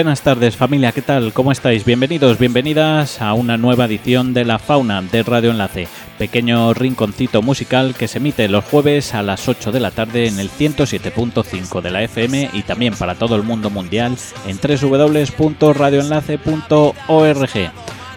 Buenas tardes familia, ¿qué tal? ¿Cómo estáis? Bienvenidos, bienvenidas a una nueva edición de La Fauna de Radio Enlace, pequeño rinconcito musical que se emite los jueves a las 8 de la tarde en el 107.5 de la FM y también para todo el mundo mundial en www.radioenlace.org.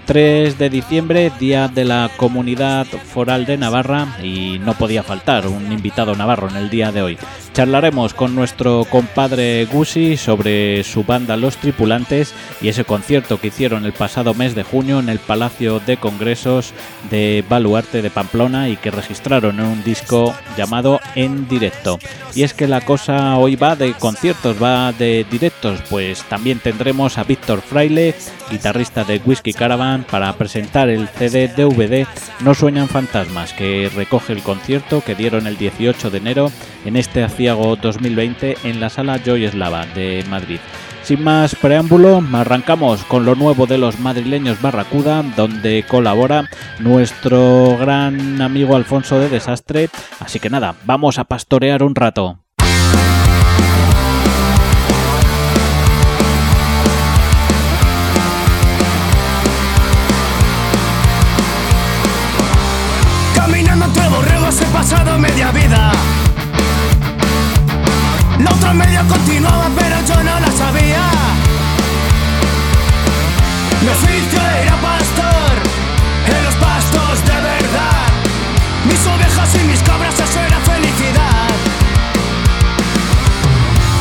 3 de diciembre, Día de la Comunidad Foral de Navarra y no podía faltar un invitado navarro en el día de hoy. Charlaremos con nuestro compadre Gusi sobre su banda Los Tripulantes y ese concierto que hicieron el pasado mes de junio en el Palacio de Congresos de Baluarte de Pamplona y que registraron en un disco llamado En Directo. Y es que la cosa hoy va de conciertos, va de directos, pues también tendremos a Víctor Fraile, guitarrista de Whiskey Caravan, para presentar el CD DVD No Sueñan Fantasmas, que recoge el concierto que dieron el 18 de enero en este aciago 2020 en la sala Joy Eslava de Madrid. Sin más preámbulo, arrancamos con lo nuevo de los madrileños Barracuda, donde colabora nuestro gran amigo Alfonso de Desastre. Así que nada, vamos a pastorear un rato. Caminando entre borregos he pasado media vida. La otra media continuaba, pero yo no la sabía. Mi oficio era pastor en los pastos de verdad. Mis ovejas y mis cabras, eso era felicidad.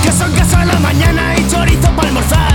Queso en casa en la mañana y chorizo para almorzar.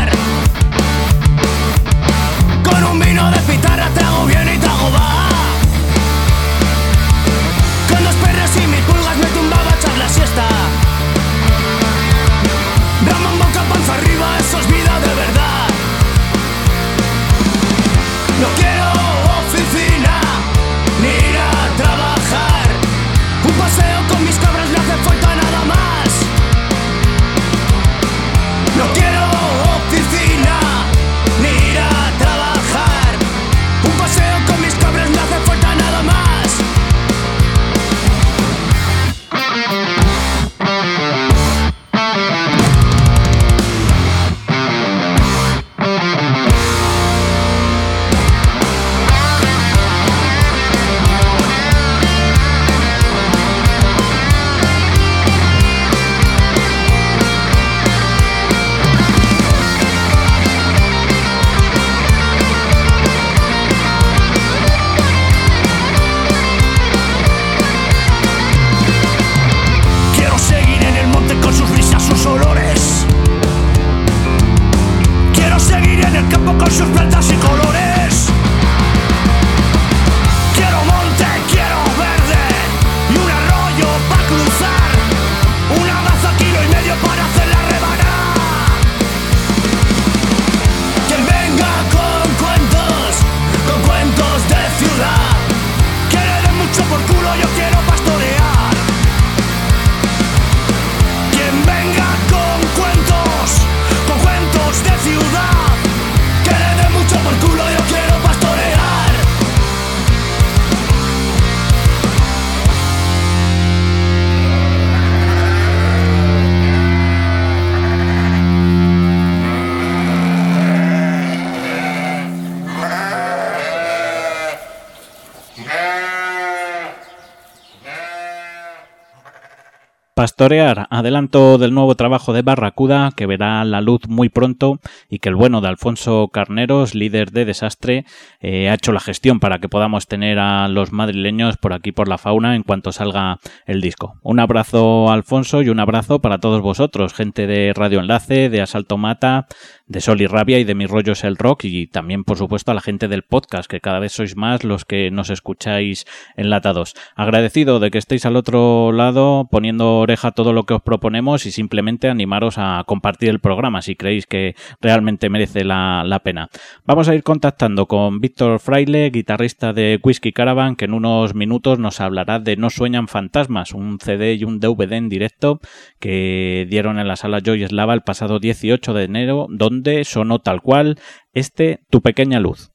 Pastorear, adelanto del nuevo trabajo de Barracuda que verá la luz muy pronto y que el bueno de Alfonso Carneros, líder de Desastre, eh, ha hecho la gestión para que podamos tener a los madrileños por aquí por la fauna en cuanto salga el disco. Un abrazo Alfonso y un abrazo para todos vosotros, gente de Radio Enlace, de Asalto Mata, de Sol y Rabia y de Mis Rollos el Rock y también, por supuesto, a la gente del podcast, que cada vez sois más los que nos escucháis enlatados. Agradecido de que estéis al otro lado poniendo oreja a todo lo que os proponemos y simplemente animaros a compartir el programa si creéis que realmente merece la, la pena. Vamos a ir contactando con Víctor Fraile, guitarrista de Whiskey Caravan, que en unos minutos nos hablará de No Sueñan Fantasmas, un CD y un DVD en directo que dieron en la sala Joy Slava el pasado 18 de enero, donde sonó tal cual este Tu pequeña luz.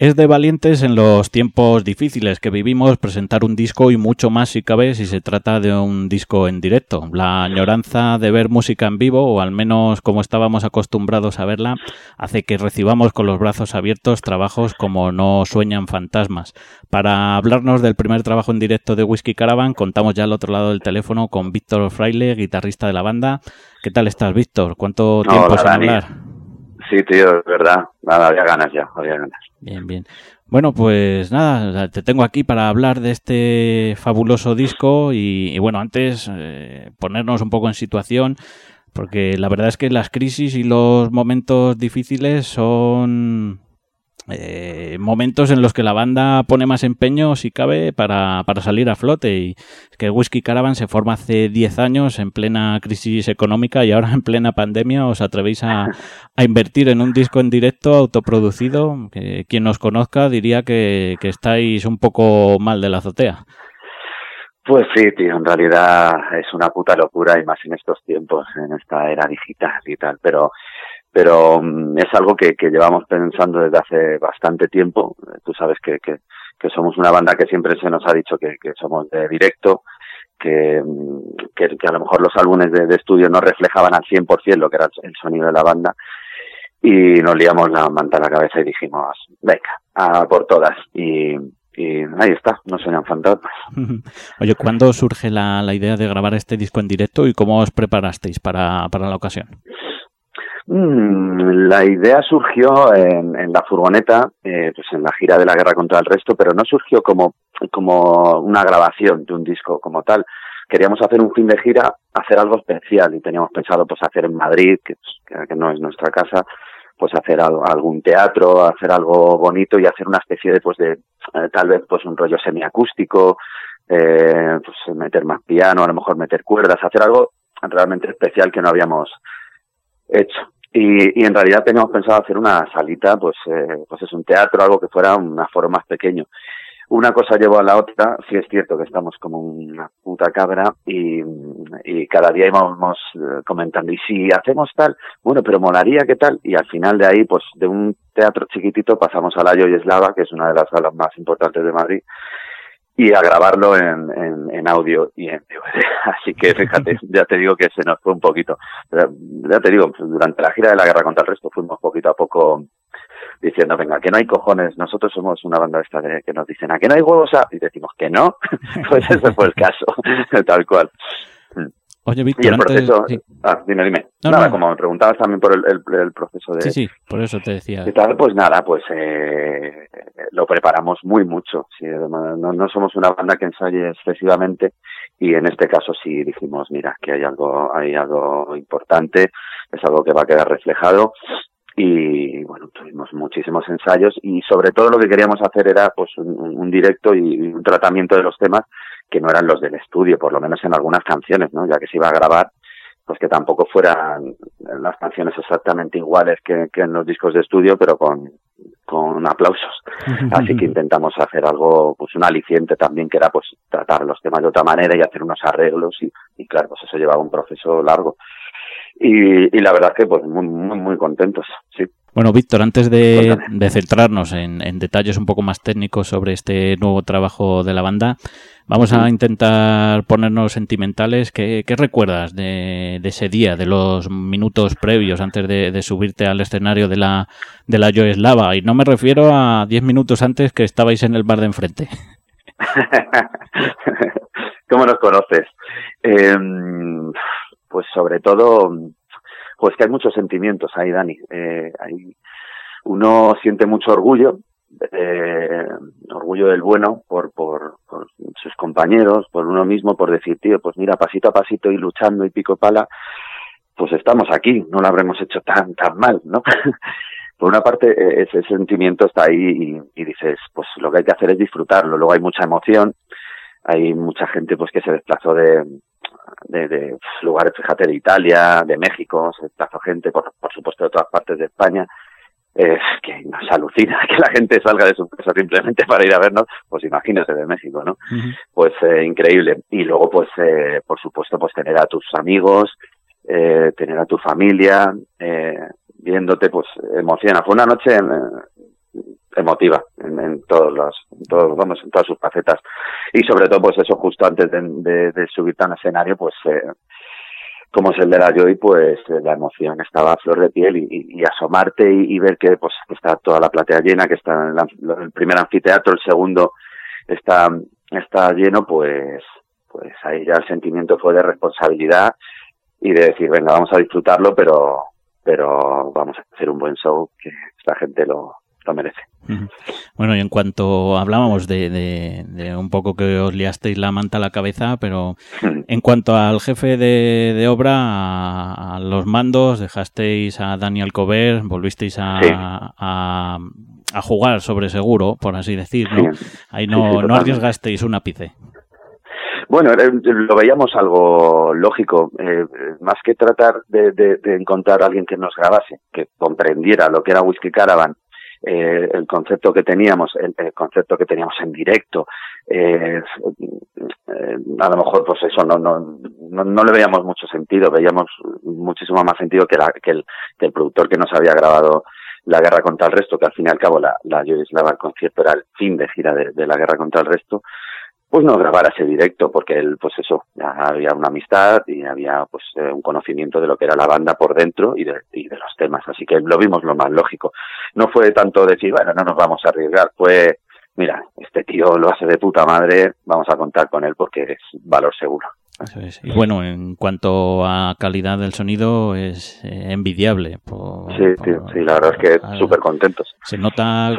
Es de valientes en los tiempos difíciles que vivimos presentar un disco y mucho más si cabe si se trata de un disco en directo. La añoranza de ver música en vivo, o al menos como estábamos acostumbrados a verla, hace que recibamos con los brazos abiertos trabajos como No sueñan fantasmas. Para hablarnos del primer trabajo en directo de Whiskey Caravan, contamos ya al otro lado del teléfono con Víctor Fraile, guitarrista de la banda. ¿Qué tal estás, Víctor? ¿Cuánto tiempo sin hablar? Sí, tío, es verdad. Nada, había ganas ya, había ganas. Bien, bien. Bueno, pues nada, te tengo aquí para hablar de este fabuloso disco y, bueno, antes eh, ponernos un poco en situación, porque la verdad es que las crisis y los momentos difíciles son eh, momentos en los que la banda pone más empeño, si cabe, para, para salir a flote. Y es que Whiskey Caravan se forma hace 10 años en plena crisis económica y ahora en plena pandemia os atrevéis a, a invertir en un disco en directo autoproducido. Que quien nos conozca diría que, que estáis un poco mal de la azotea. Pues sí, tío, en realidad es una puta locura y más en estos tiempos, en esta era digital y tal, pero pero mm, es algo que, que, llevamos pensando desde hace bastante tiempo. Tú sabes que, somos una banda que siempre se nos ha dicho que, somos de directo, que, mm, que, a lo mejor los álbumes de, estudio no reflejaban al 100% lo que era el sonido de la banda. Y nos liamos la manta a la cabeza y dijimos, venga, a por todas. Y, y ahí está, no suenan fantasmas. Oye, ¿cuándo surge la, la idea de grabar este disco en directo y cómo os preparasteis para, para la ocasión? Mm, la idea surgió en, en la furgoneta, eh, pues en la gira de la guerra contra el resto, pero no surgió como, como una grabación de un disco como tal. Queríamos hacer un fin de gira, hacer algo especial y teníamos pensado pues hacer en Madrid, que, que no es nuestra casa, pues hacer algo, algún teatro, hacer algo bonito y hacer una especie de pues de eh, tal vez pues un rollo semiacústico, eh, pues meter más piano, a lo mejor meter cuerdas, hacer algo realmente especial que no habíamos hecho. Y, y en realidad teníamos pensado hacer una salita, pues, eh, pues es un teatro, algo que fuera un aforo más pequeño. Una cosa llevó a la otra, sí es cierto que estamos como una puta cabra y, y cada día íbamos eh, comentando, y si hacemos tal, bueno, pero molaría qué tal, y al final de ahí, pues de un teatro chiquitito pasamos a la Yoyeslava, que es una de las salas más importantes de Madrid, y a grabarlo en, en, en, audio y en DVD. Así que fíjate, ya te digo que se nos fue un poquito. Ya te digo, durante la gira de la guerra contra el resto fuimos poquito a poco diciendo, venga, que no hay cojones, nosotros somos una banda esta de que nos dicen, ¿a que no hay huevos? Y decimos que no, pues ese fue el caso, tal cual. Oye, Víctor, y el proceso... Ah, dime, dime. nada, como me preguntabas también por el, el, proceso de... Sí, sí, por eso te decía. ¿Qué tal? Pues nada, pues eh, lo preparamos muy mucho. Sí, no, no somos una banda que ensaye excesivamente y en este caso sí dijimos, mira, que hay algo, hay algo importante, es algo que va a quedar reflejado y bueno, tuvimos muchísimos ensayos y sobre todo lo que queríamos hacer era pues un, un directo y un tratamiento de los temas que no eran los del estudio, por lo menos en algunas canciones, ¿no? Ya que se iba a grabar, pues que tampoco fueran las canciones exactamente iguales que, en los discos de estudio, pero con, con aplausos. Así que intentamos hacer algo, pues un aliciente también, que era pues tratar los temas de otra manera y hacer unos arreglos y, y claro, pues eso llevaba un proceso largo. Y, y la verdad que pues muy, muy, muy contentos, sí. Bueno, Víctor, antes de, de centrarnos en, en, detalles un poco más técnicos sobre este nuevo trabajo de la banda, vamos a intentar ponernos sentimentales. ¿Qué, qué recuerdas de, de, ese día, de los minutos previos antes de, de, subirte al escenario de la, de la Yoeslava? Y no me refiero a diez minutos antes que estabais en el bar de enfrente. ¿Cómo nos conoces? Eh, pues sobre todo pues que hay muchos sentimientos ahí, Dani. Eh, hay, uno siente mucho orgullo, eh, orgullo del bueno por, por, sus compañeros, por uno mismo, por decir, tío, pues mira, pasito a pasito y luchando y pico pala, pues estamos aquí, no lo habremos hecho tan, tan mal, ¿no? por una parte, e, ese sentimiento está ahí y, y, dices, pues lo que hay que hacer es disfrutarlo. Luego hay mucha emoción, hay mucha gente pues que se desplazó de, de, de lugares, fíjate, de Italia, de México, se desplazó gente, por, por supuesto, de todas partes de España, es que nos alucina que la gente salga de su casa simplemente para ir a vernos, pues imagínate de México, ¿no? Pues eh, increíble. Y luego, pues, eh, por supuesto, pues tener a tus amigos, eh, tener a tu familia, eh, viéndote, pues emociona. Fue una noche emotiva en, todos los, todos, vamos, en todas sus facetas. Y sobre todo, pues eso, justo antes de, de, subir tan escenario, pues eh, como es el de la Joy, pues eh, la emoción estaba a flor de piel y, asomarte y, ver que pues está toda la platea llena, que está en el primer anfiteatro, el segundo está, está lleno, pues, pues ahí ya el sentimiento fue de responsabilidad y de decir, venga, vamos a disfrutarlo, pero, pero vamos a hacer un buen show que esta gente lo, lo merece. Bueno, y en cuanto hablábamos de, de, un poco que os liasteis la manta a la cabeza, pero en cuanto al jefe de, obra, a, los mandos, dejasteis a Daniel Cover, volvisteis a, a, jugar sobre seguro, por así decir, ¿no? Ahí no, no arriesgasteis un ápice. Bueno, lo veíamos algo lógico, eh, más que tratar de, de, encontrar a alguien que nos grabase, que comprendiera lo que era Whisky Caravan eh, el concepto que teníamos, el, concepto que teníamos en directo, eh, eh, a lo mejor pues eso no, no, no, le veíamos mucho sentido, veíamos muchísimo más sentido que, la, que, el, que el productor que nos había grabado la guerra contra el resto, que al fin y al cabo la, la Yugoslava, el concierto era el fin de gira de la guerra contra el resto, pues no grabar ese directo, porque él, pues eso, ya había una amistad y había pues eh, un conocimiento de lo que era la banda por dentro y de, y de los temas, así que lo vimos lo más lógico. No fue tanto decir, bueno, no nos vamos a arriesgar, fue, mira, este tío lo hace de puta madre, vamos a contar con él porque es valor seguro. Y bueno, en cuanto a calidad del sonido, es eh, envidiable. sí, sí, la verdad es que súper contentos. Se nota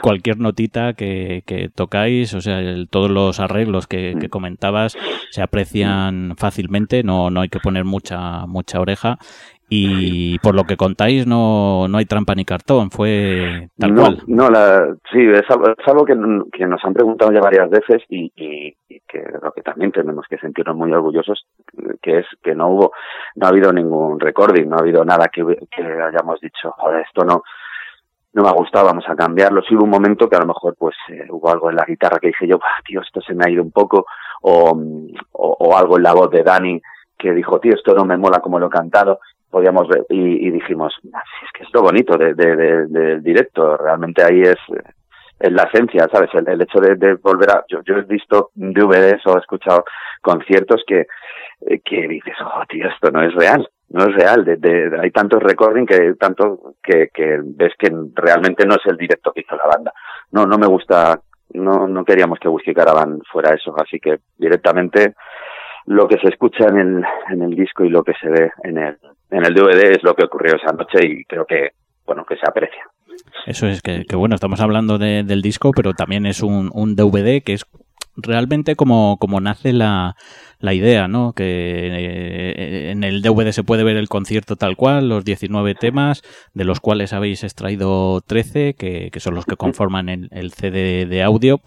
cualquier, notita que, tocáis, o sea, todos los arreglos que, que, mm. comentabas se aprecian fácilmente, no, no hay que poner mucha, mucha oreja y por lo que contáis no, no hay trampa ni cartón, fue tal no, cual. No, la, sí, es algo, que, que, nos han preguntado ya varias veces y, y, que lo que también tenemos que sentirnos muy orgullosos, que es que no hubo, no ha habido ningún recording, no ha habido nada que, que hayamos dicho, joder, esto no, no me ha gustado, vamos a cambiarlo. Sí hubo un momento que a lo mejor pues eh, hubo algo en la guitarra que dije yo, tío, esto se me ha ido un poco, o, o, o algo en la voz de Dani que dijo, tío, esto no me mola como lo he cantado podíamos ver y, dijimos, ah, es que es lo bonito del de, directo, realmente ahí es, es la esencia, ¿sabes? El, hecho de, volver a, yo, yo he visto DVDs o he escuchado conciertos que, eh, que dices, oh tío, esto no es real, no es real, de, hay tantos recording que tanto que, que ves que realmente no es el directo que hizo la banda. No, no me gusta, no, no queríamos que Whisky Caravan fuera eso, así que directamente lo que se escucha en el, en el disco y lo que se ve en el, en el DVD es lo que ocurrió esa noche y creo que, bueno, que se aprecia. Eso es que, bueno, estamos hablando del disco, pero también es un, un DVD que es realmente como, como nace la, la idea, ¿no? Que eh, en el DVD se puede ver el concierto tal cual, los 19 temas, de los cuales habéis extraído 13, que, que son los que conforman el, el CD de audio.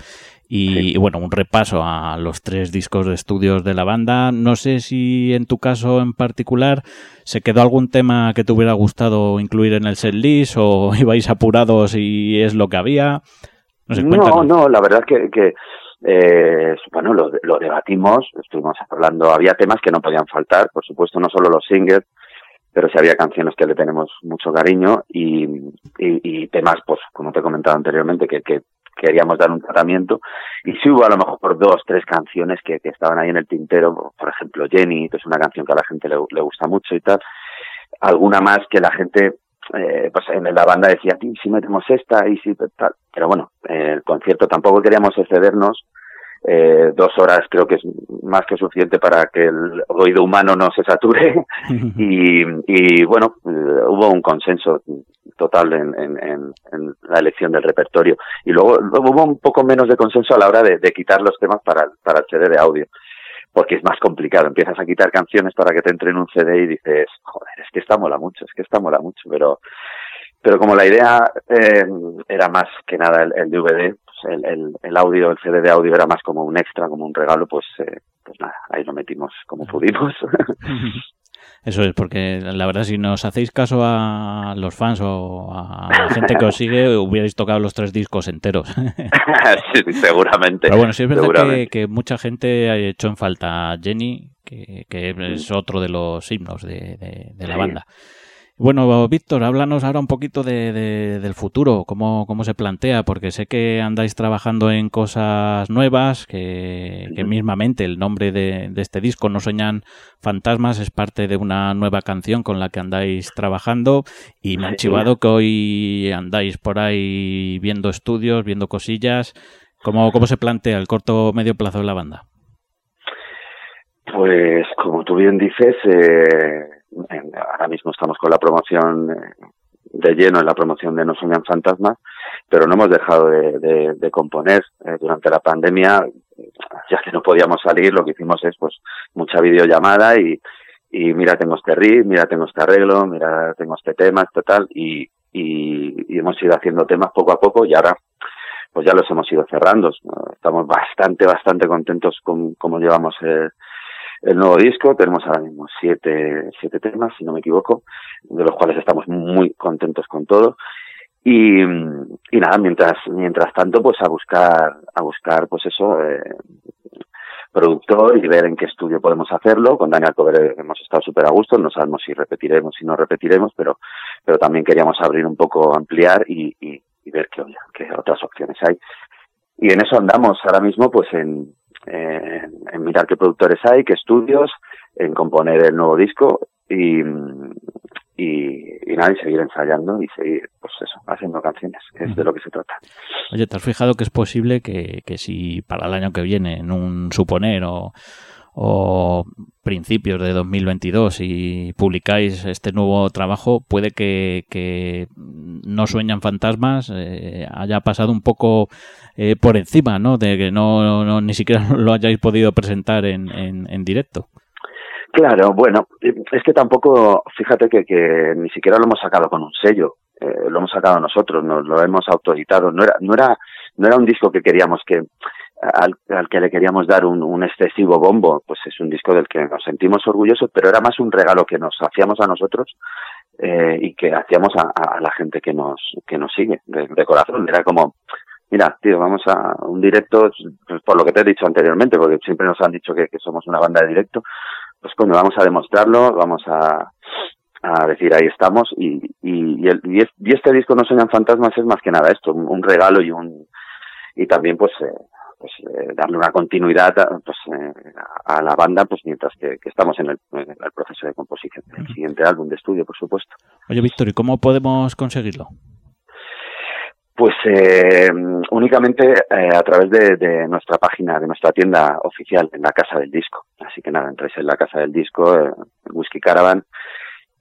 Y, bueno, un repaso a los tres discos de estudios de la banda. No sé si en tu caso en particular se quedó algún tema que te hubiera gustado incluir en el setlist o ibais apurados y es lo que había. No, no, la verdad que, que eh, bueno, lo, lo, debatimos, estuvimos hablando, había temas que no podían faltar, por supuesto, no solo los singles, pero sí había canciones que le tenemos mucho cariño y, y, y temas, pues, como te he comentado anteriormente, que, que queríamos dar un tratamiento. Y sí hubo a lo mejor dos, tres canciones que, que estaban ahí en el tintero, por ejemplo Jenny, que es una canción que a la gente le gusta mucho y tal, alguna más que la gente eh, pues en la banda decía, si metemos esta y si tal, pero bueno, el concierto tampoco queríamos excedernos. Eh, dos horas creo que es más que suficiente para que el oído humano no se sature. Y, y bueno, eh, hubo un consenso total en, en, en, la elección del repertorio. Y luego, hubo un poco menos de consenso a la hora de, de quitar los temas para, para el CD de audio porque es más complicado. Empiezas a quitar canciones para que te entre en un CD y dices, joder, es que esta mola mucho, es que esta mola mucho, pero pero como la idea eh, era más que nada el, el DVD, pues el, el, audio, el CD de audio era más como un extra, como un regalo, pues, eh, pues nada, ahí lo metimos como pudimos. Eso es, porque la verdad, si nos hacéis caso a los fans o a la gente que os sigue, hubierais tocado los tres discos enteros. sí, seguramente. Pero bueno, sí es verdad que, mucha gente ha hecho en falta a Jenny, que, que es otro de los himnos de, de, la banda. Bueno, Víctor, háblanos ahora un poquito de, del futuro, cómo, cómo se plantea, porque sé que andáis trabajando en cosas nuevas, que, mismamente el nombre de, este disco, No Soñan Fantasmas, es parte de una nueva canción con la que andáis trabajando y me han chivado que hoy andáis por ahí viendo estudios, viendo cosillas. ¿Cómo, cómo se plantea el corto medio plazo de la banda? Pues como tú bien dices, eh, ahora mismo estamos con la promoción eh, de lleno en la promoción de No Soñan Fantasmas, pero no hemos dejado de, componer. Eh, durante la pandemia, ya que no podíamos salir, lo que hicimos es pues mucha videollamada y, y mira tengo este riff, mira tengo este arreglo, mira tengo este tema, total, y, y, hemos ido haciendo temas poco a poco y ahora pues ya los hemos ido cerrando. Estamos bastante, bastante contentos con cómo llevamos el, el nuevo disco. Tenemos ahora mismo siete, siete temas, si no me equivoco, de los cuales estamos muy contentos con todo. Y, y nada, mientras, mientras tanto, pues a buscar, a buscar, pues eso, eh, productor y ver en qué estudio podemos hacerlo. Con Daniel Cover hemos estado súper a gusto, no sabemos si repetiremos, si no repetiremos, pero, pero también queríamos abrir un poco, ampliar y, y, y ver qué, qué otras opciones hay. Y en eso andamos ahora mismo, pues en, en, mirar qué productores hay, qué estudios, en componer el nuevo disco y, y, nada, y seguir ensayando y seguir, pues eso, haciendo canciones, que es de lo que se trata. Oye, ¿te has fijado que es posible que, que si para el año que viene, en un suponer o o principios de 2022 y publicáis este nuevo trabajo, puede que, no sueñan fantasmas eh, haya pasado un poco eh, por encima, ¿no? De que no, ni siquiera lo hayáis podido presentar en, en, directo. Claro, bueno, es que tampoco, fíjate que, que ni siquiera lo hemos sacado con un sello, eh, lo hemos sacado nosotros, nos lo hemos autorizado, no era, no era, no era un disco que queríamos que al, que le queríamos dar un, excesivo bombo, pues es un disco del que nos sentimos orgullosos, pero era más un regalo que nos hacíamos a nosotros eh, y que hacíamos a, la gente que nos que nos sigue de, corazón. Era como, mira, tío, vamos a un directo, pues por lo que te he dicho anteriormente, porque siempre nos han dicho que, somos una banda de directo, pues coño, vamos a demostrarlo, vamos a, a decir ahí estamos y, y, el, y, este disco No Soñan Fantasmas es más que nada esto, un, regalo y un y también pues eh, pues eh, darle una continuidad a, pues, eh, a la banda pues mientras que, estamos en el, proceso de composición del siguiente álbum de estudio por supuesto oye Víctor y cómo podemos conseguirlo pues eh, únicamente a través de, nuestra página, de nuestra tienda oficial en la Casa del Disco. Así que nada, entráis en la Casa del Disco, Whisky Caravan,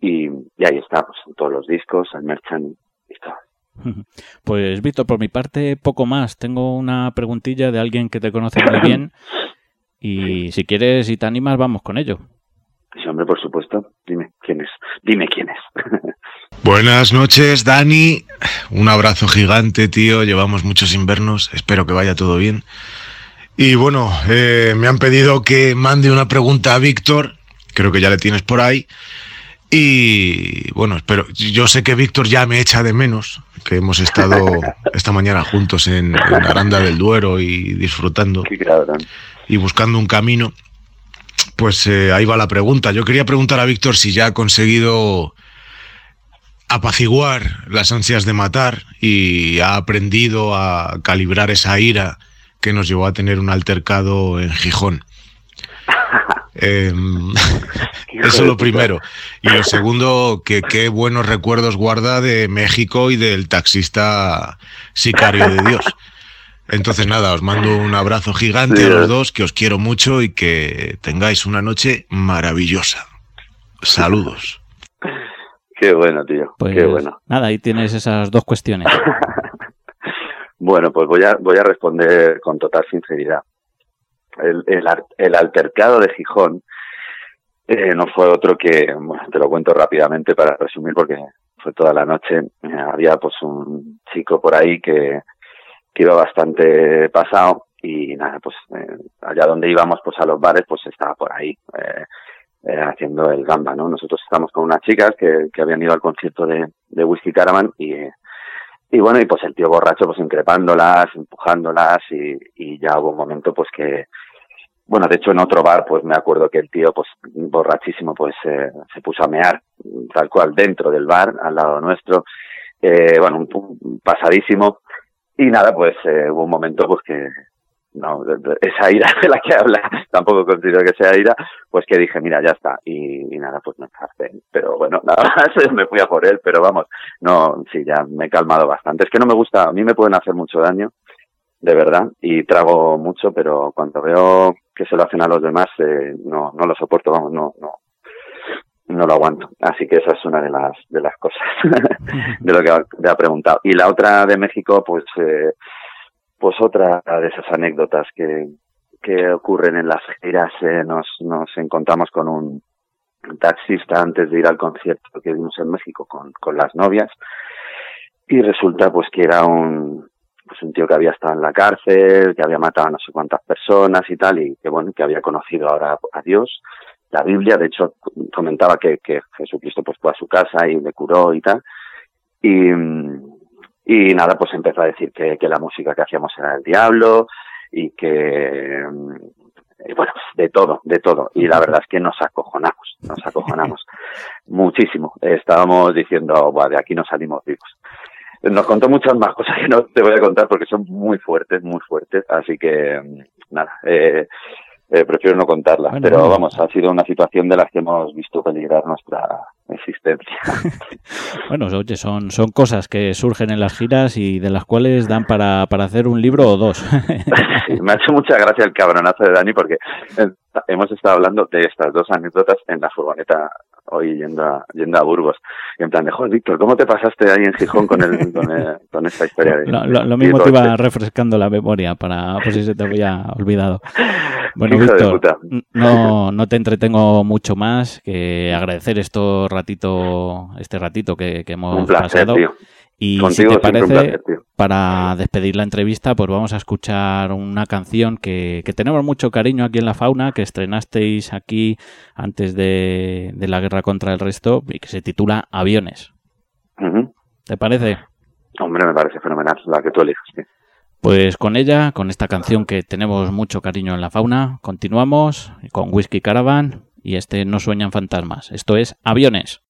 y, ahí está, pues, todos los discos, el merchant y todo. Pues Víctor, por mi parte, poco más. Tengo una preguntilla de alguien que te conoce muy bien y si quieres y te animas, vamos con ello. Sí, hombre, por supuesto. Dime quién es. Dime quién es. Buenas noches, Dani. Un abrazo gigante, tío. Llevamos muchos invernos. Espero que vaya todo bien. Y bueno, eh, me han pedido que mande una pregunta a Víctor. Creo que ya le tienes por ahí. Y bueno, pero yo sé que Víctor ya me echa de menos, que hemos estado esta mañana juntos en, Aranda del Duero y disfrutando y buscando un camino. Pues eh, ahí va la pregunta. Yo quería preguntar a Víctor si ya ha conseguido apaciguar las ansias de matar y ha aprendido a calibrar esa ira que nos llevó a tener un altercado en Gijón. Em, eso es lo primero. Y lo segundo, que qué buenos recuerdos guarda de México y del taxista sicario de Dios. Entonces nada, os mando un abrazo gigante a los dos, que os quiero mucho y que tengáis una noche maravillosa. Saludos. Qué bueno, tío. qué pues bueno. Nada, ahí tienes esas dos cuestiones. bueno, pues voy a, voy a responder con total sinceridad el, el, altercado de Gijón eh, no fue otro que, bueno, te lo cuento rápidamente para resumir porque fue toda la noche, eh, había pues un chico por ahí que, que iba bastante pasado y nada, pues eh, allá donde íbamos pues a los bares pues estaba por ahí haciendo el gamba, ¿no? Nosotros estamos con unas chicas que, que habían ido al concierto de, de Whisky Caravan y y bueno, y pues el tío borracho pues increpándolas, empujándolas y, y ya hubo un momento pues que, bueno, de hecho en otro bar pues me acuerdo que el tío pues borrachísimo pues eh, se puso a mear tal cual dentro del bar, al lado nuestro, eh, bueno, un, pasadísimo. Y nada, pues eh, hubo un momento pues que, no, esa ira de la que habla, tampoco considero que sea ira, pues que dije, mira, ya está. Y, nada, pues me enfadé. Pero bueno, nada más me fui a por él, pero vamos, no, sí, ya me he calmado bastante. Es que no me gusta, a mí me pueden hacer mucho daño, de verdad, y trago mucho, pero cuando veo que se lo hacen a los demás, eh, no, no lo soporto, vamos, no, no, no lo aguanto. Así que esa es una de las, de las cosas de lo que ha, preguntado. Y la otra de México, pues, eh, pues otra de esas anécdotas que, que ocurren en las giras, eh, nos, nos encontramos con un taxista antes de ir al concierto que vimos en México con, con las novias y resulta pues que era un, pues un tío que había estado en la cárcel, que había matado a no sé cuántas personas y tal, y que bueno, que había conocido ahora a Dios la Biblia, de hecho comentaba que, que Jesucristo pues fue a su casa y le curó y tal. Y, y nada, pues empezó a decir que, que la música que hacíamos era el diablo y que, bueno, de todo, de todo. Y la verdad es que nos acojonamos, nos acojonamos muchísimo. Estábamos diciendo, de aquí no salimos vivos. Nos contó muchas más cosas que no te voy a contar porque son muy fuertes, muy fuertes. Así que, nada, eh, eh, prefiero no contarlas, pero vamos, ha sido una situación de las que hemos visto peligrar nuestra existencia. bueno, oye, son, son cosas que surgen en las giras y de las cuales dan para, para hacer un libro o dos. me ha hecho mucha gracia el cabronazo de Dani porque hemos estado hablando de estas dos anécdotas en la furgoneta hoy yendo a, yendo a Burgos. Y en plan de, joder, Víctor, ¿cómo te pasaste ahí en Gijón con, el, con, esta historia? De, lo, mismo te iba refrescando la memoria para por si se te había olvidado. Bueno, Víctor, no, no te entretengo mucho más que agradecer esto ratito, este ratito que, hemos pasado. Y si te parece, para despedir la entrevista, pues vamos a escuchar una canción que, tenemos mucho cariño aquí en La Fauna, que estrenasteis aquí antes de, la guerra contra el resto y que se titula Aviones. ¿Te parece? Hombre, me parece fenomenal la que tú elijas. Pues con ella, con esta canción que tenemos mucho cariño en La Fauna, continuamos con Whisky Caravan y este No Sueñan Fantasmas. Esto es Aviones.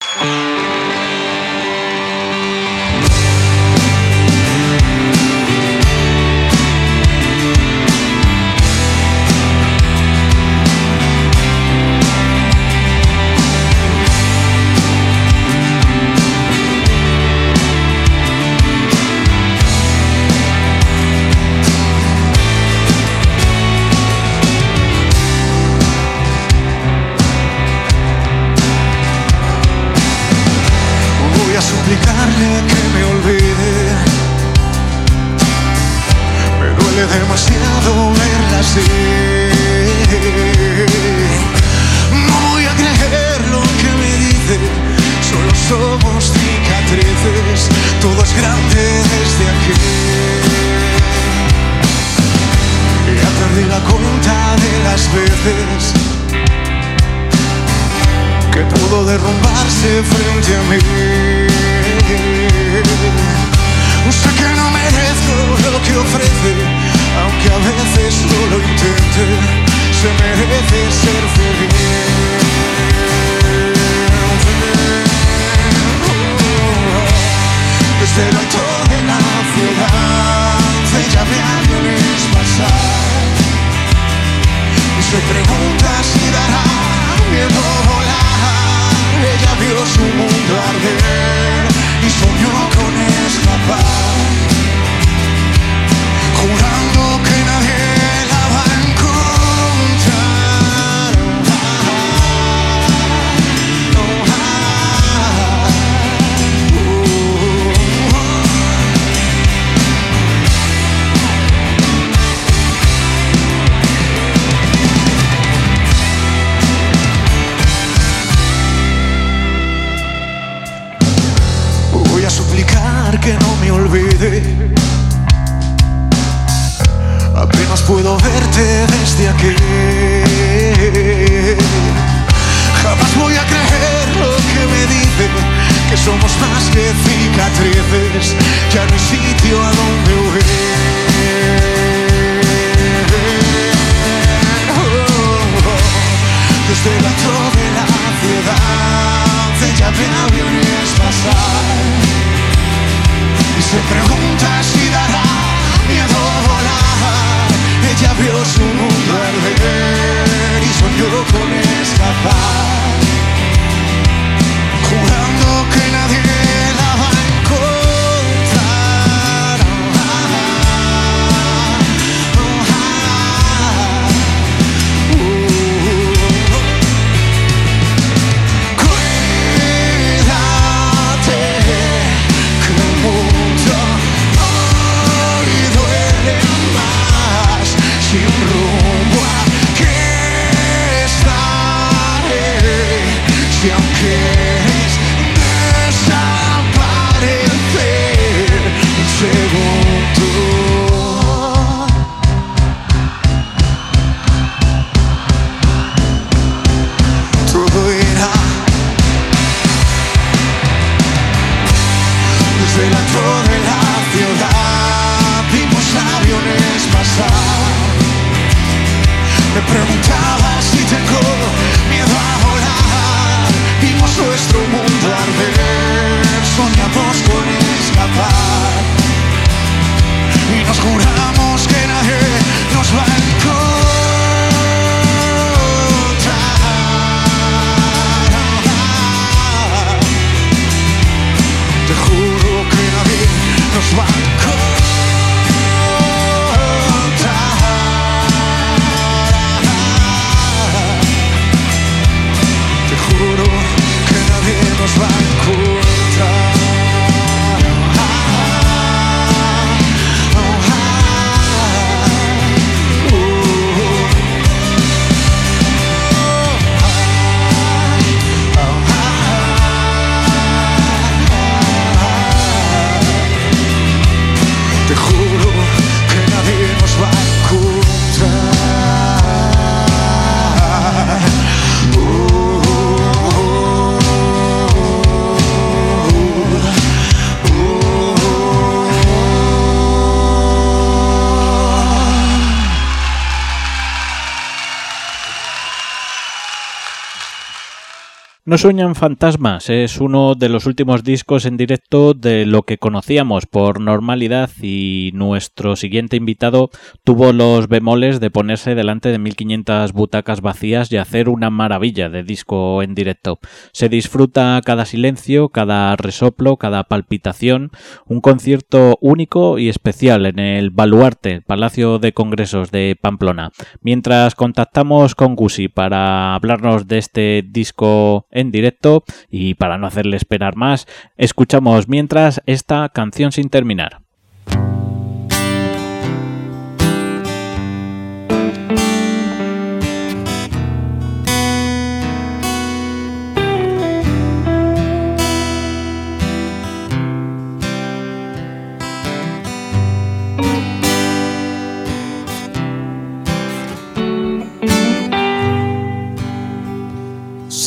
No sueñan fantasmas es uno de los últimos discos en directo de lo que conocíamos por normalidad y nuestro siguiente invitado tuvo los bemoles de ponerse delante de 1500 butacas vacías y hacer una maravilla de disco en directo. Se disfruta cada silencio, cada resoplo, cada palpitación, un concierto único y especial en el Baluarte, Palacio de Congresos de Pamplona. Mientras contactamos con Gusi para hablarnos de este disco en directo y para no hacerle esperar más, escuchamos mientras esta canción sin terminar.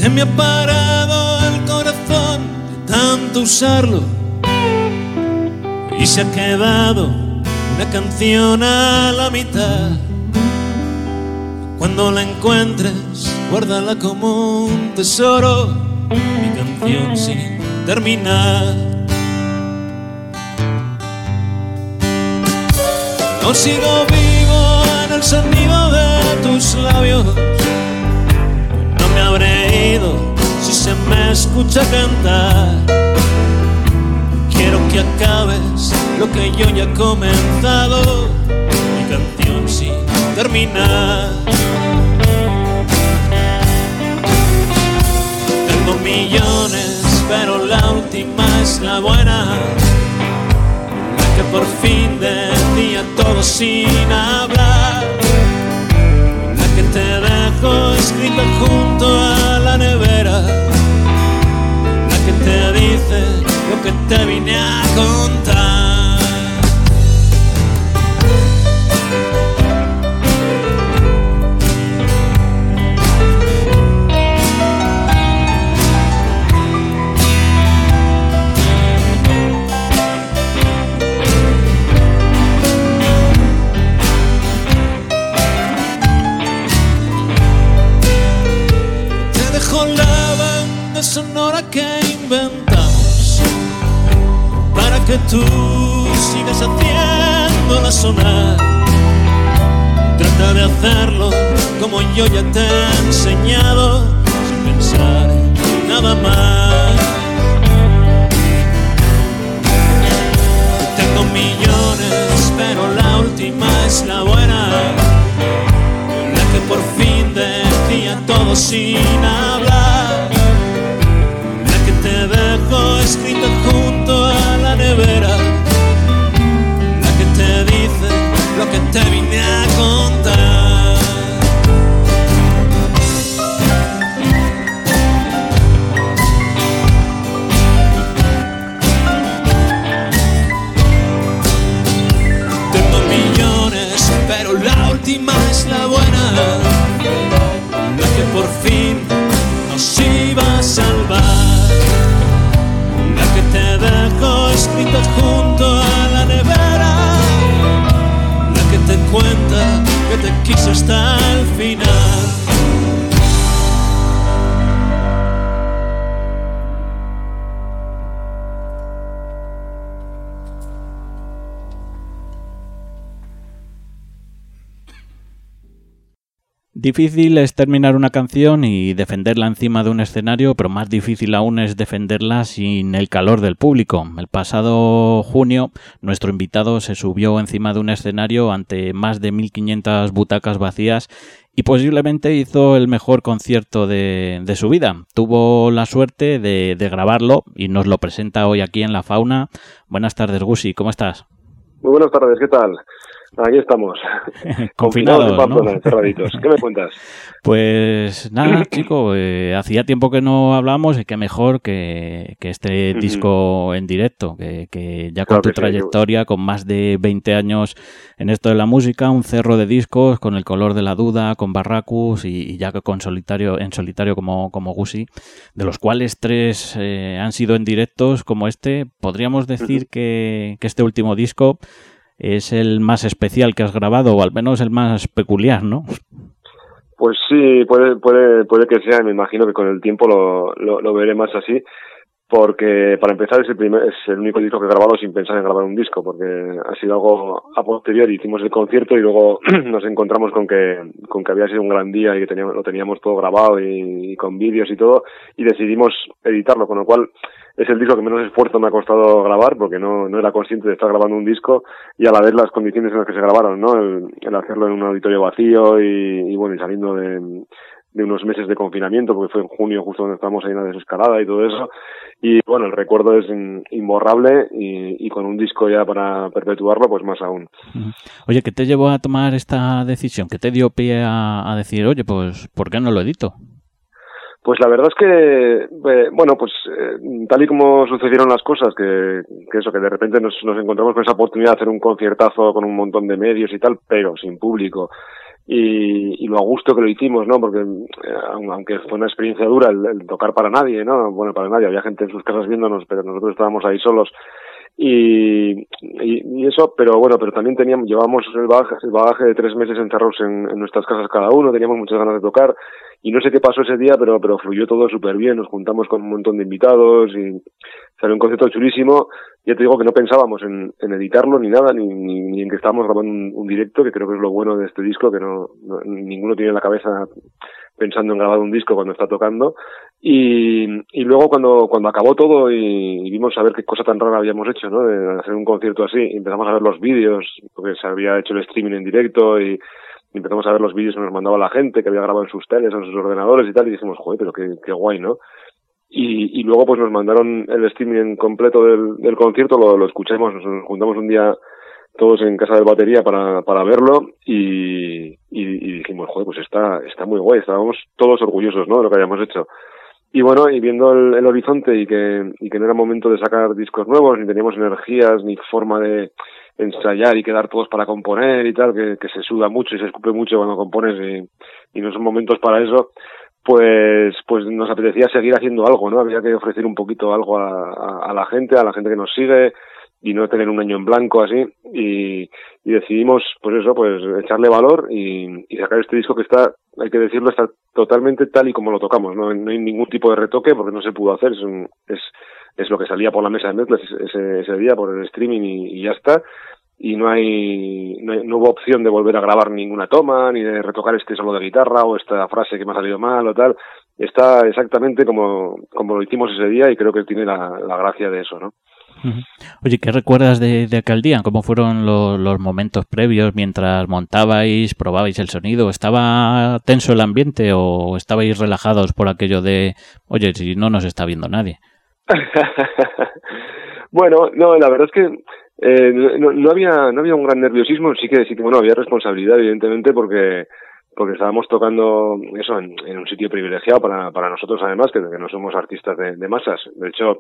Se me ha parado el corazón de tanto usarlo y se ha quedado una canción a la mitad. Cuando la encuentres, guárdala como un tesoro, mi canción sin terminar. No sigo vivo en el sonido de tus labios si se me escucha cantar. Quiero que acabes lo que yo ya he comenzado, mi canción sin terminar. Tengo millones, pero la última es la buena. La que por fin decía todo sin hablar la que te dejo escrita junto a la nevera, la que te dice lo que te vine a contar. Tú sigas haciéndola sonar. Trata de hacerlo como yo ya te he enseñado, sin pensar en nada más. Tengo millones, pero la última es la buena la que por fin decía todo sin hablar, te quiso hasta el final. Difícil es terminar una canción y defenderla encima de un escenario, pero más difícil aún es defenderla sin el calor del público. El pasado junio, nuestro invitado se subió encima de un escenario ante más de 1.500 butacas vacías y posiblemente hizo el mejor concierto de, su vida. Tuvo la suerte de, de, grabarlo y nos lo presenta hoy aquí en La Fauna. Buenas tardes, Gusi, ¿cómo estás? Muy buenas tardes, ¿qué tal? Aquí estamos. Confinados, cerraditos. ¿Qué me cuentas? Pues nada, chico, eh, hacía tiempo que no hablábamos y qué mejor que, que este disco en directo, que, que ya con Claro tu sí, trayectoria, con más de 20 años en esto de la música, un cerro de discos, con el color de la duda, con Barracus y, y ya con solitario, en solitario como, como Gusi, de los cuales tres eh, han sido en directos como este, podríamos decir que, que este último disco es el más especial que has grabado, o al menos el más peculiar, ¿no? Pues sí, puede, puede, puede que sea, me imagino que con el tiempo lo, lo, lo veré más así, porque para empezar es el primer, es el único disco que he grabado sin pensar en grabar un disco, porque ha sido algo a posteriori, hicimos el concierto y luego nos encontramos con que, con que había sido un gran día y que teníamos, lo teníamos todo grabado y, y con vídeos y todo, y decidimos editarlo, con lo cual es el disco que menos esfuerzo me ha costado grabar, porque no, no era consciente de estar grabando un disco y a la vez las condiciones en las que se grabaron, ¿no? El, hacerlo en un auditorio vacío y, bueno, y saliendo de, unos meses de confinamiento, porque fue en junio justo donde estábamos ahí en la desescalada y todo eso. Y bueno, el recuerdo es imborrable y, y con un disco ya para perpetuarlo, pues más aún. Oye, ¿qué te llevó a tomar esta decisión? ¿Qué te dio pie a, a decir, oye, pues, ¿por qué no lo edito? Pues la verdad es que, eh, bueno, pues eh, tal y como sucedieron las cosas, que, que eso, que de repente nos, nos encontramos con esa oportunidad de hacer un conciertazo con un montón de medios y tal, pero sin público. Y, y lo a gusto que lo hicimos, ¿no? Porque eh, aun- aunque fue una experiencia dura el, el tocar para nadie, ¿no? Bueno, para nadie, había gente en sus casas viéndonos, pero nosotros estábamos ahí solos. Y, y, y eso, pero bueno, pero también teníamos, llevábamos el bagaje, el bagaje de tres meses encerrados en, en nuestras casas cada uno, teníamos muchas ganas de tocar y no sé qué pasó ese día, pero, pero fluyó todo súper bien, nos juntamos con un montón de invitados y salió un concierto chulísimo. Ya te digo que no pensábamos en, en editarlo ni nada, ni, ni, ni en que estábamos grabando un, un directo, que creo que es lo bueno de este disco, que no, no- ninguno tiene en la cabeza pensando en grabar un disco cuando está tocando. Y, y luego cuando, cuando acabó todo y, y vimos a ver qué cosa tan rara habíamos hecho, ¿no? De hacer un concierto así, empezamos a ver los vídeos, porque se había hecho el streaming en directo y, y empezamos a ver los vídeos que nos mandaba la gente, que había grabado en sus teles, en sus ordenadores y tal, y dijimos, joder, pero qué, qué guay, ¿no? Y, y luego pues nos mandaron el streaming completo del, del concierto, lo, lo escuchamos, nos juntamos un día todos en casa del batería para, para verlo y, y, dijimos, joder, pues está, está muy guay, estábamos todos orgullosos, ¿no? De lo que habíamos hecho. Y bueno, y viendo el, horizonte y que, y que no era momento de sacar discos nuevos, ni teníamos energías, ni forma de ensayar y quedar todos para componer y tal, que, se suda mucho y se escupe mucho cuando compones y, no son momentos para eso, pues, pues nos apetecía seguir haciendo algo, ¿no? Había que ofrecer un poquito algo a la gente, a la gente que nos sigue y no tener un año en blanco así y, y decidimos pues eso pues echarle valor y, y sacar este disco que está hay que decirlo está totalmente tal y como lo tocamos no, no hay ningún tipo de retoque porque no se pudo hacer es un- es, es lo que salía por la mesa de mezclas ese, ese día por el streaming y, ya está. Y no hay, no hay no hubo opción de volver a grabar ninguna toma ni de retocar este solo de guitarra o esta frase que me ha salido mal o tal. Está exactamente como como lo hicimos ese día y creo que tiene la, la gracia de eso no. Oye, ¿qué recuerdas de, aquel día? ¿Cómo fueron lo- los momentos previos mientras montabais, probabais el sonido? ¿Estaba tenso el ambiente o estabais relajados por aquello de, oye, si no nos está viendo nadie? bueno, no, la verdad es que eh, no, no había no había un gran nerviosismo, sí que sí que bueno había responsabilidad evidentemente porque porque estábamos tocando eso en, en un sitio privilegiado para, para nosotros además que, que no somos artistas de, de masas. De hecho,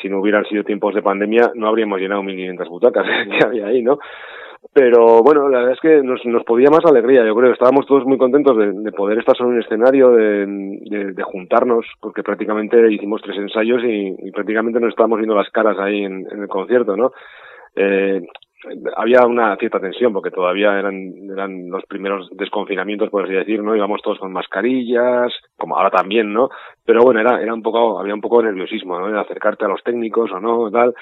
si no hubieran sido tiempos de pandemia no habríamos llenado 1.500 butacas que había ahí, ¿no? Pero bueno, la verdad es que nos, nos podía más alegría, yo creo. Estábamos todos muy contentos de, de poder estar sobre un escenario, de, de, de juntarnos, porque prácticamente hicimos tres ensayos y, y prácticamente nos estábamos viendo las caras ahí en, en el concierto, ¿no? Eh, había una cierta tensión porque todavía eran, eran los primeros desconfinamientos, por así decir, ¿no? Íbamos todos con mascarillas, como ahora también, ¿no? Pero bueno, era, era un poco, había un poco de nerviosismo, ¿no? De acercarte a los técnicos o no, tal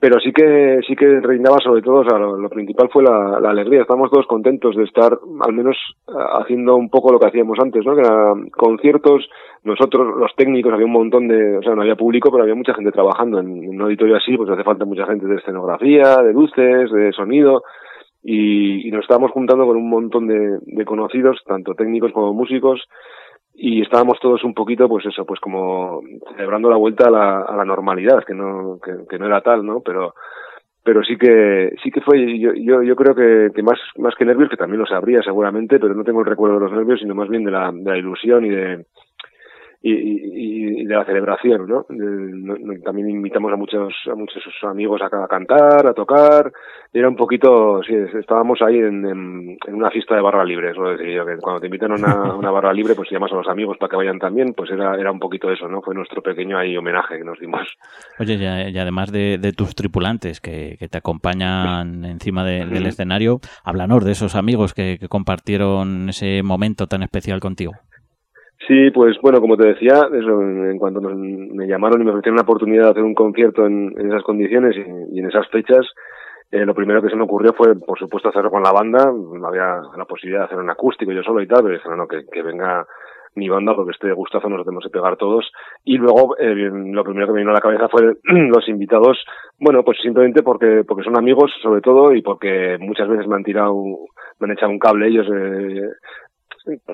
pero sí que sí que reinaba sobre todo, o sea, lo, principal fue la, la, alegría. Estamos todos contentos de estar, al menos haciendo un poco lo que hacíamos antes, ¿no? Que eran conciertos. Nosotros, los técnicos, había un montón de, o sea, no había público, pero había mucha gente trabajando en, un auditorio así, pues hace falta mucha gente de escenografía, de luces, de sonido. Y, y nos estábamos juntando con un montón de, de conocidos, tanto técnicos como músicos, y estábamos todos un poquito pues eso pues como celebrando la vuelta a la, a la normalidad que no que, no era tal no pero pero sí que sí que fue yo yo, yo creo que, que más más que nervios que también lo sabría seguramente pero no tengo el recuerdo de los nervios sino más bien de la, de la ilusión y de y, y, de la celebración, ¿no? También invitamos a muchos a muchos amigos a, cantar, a tocar. era un poquito, sí, estábamos ahí en, en, una fiesta de barra libre, eso decir yo, que cuando te invitan a una, una, barra libre, pues llamas a los amigos para que vayan también, pues era, era un poquito eso, ¿no? Fue nuestro pequeño ahí homenaje que nos dimos. Oye, y, además de, de, tus tripulantes que, que te acompañan encima del escenario, háblanos de esos amigos que, que compartieron ese momento tan especial contigo. Sí, pues bueno, como te decía, eso, en cuanto me llamaron y me ofrecieron la oportunidad de hacer un concierto en, esas condiciones y, en esas fechas, eh, lo primero que se me ocurrió fue, por supuesto, hacerlo con la banda. No había la posibilidad de hacer un acústico yo solo y tal, pero dijeron, no, que, que venga mi banda porque este gustazo nos lo tenemos que pegar todos. Y luego, eh, lo primero que me vino a la cabeza fue los invitados, bueno, pues simplemente porque, porque son amigos, sobre todo, y porque muchas veces me han tirado, me han echado un cable ellos, eh,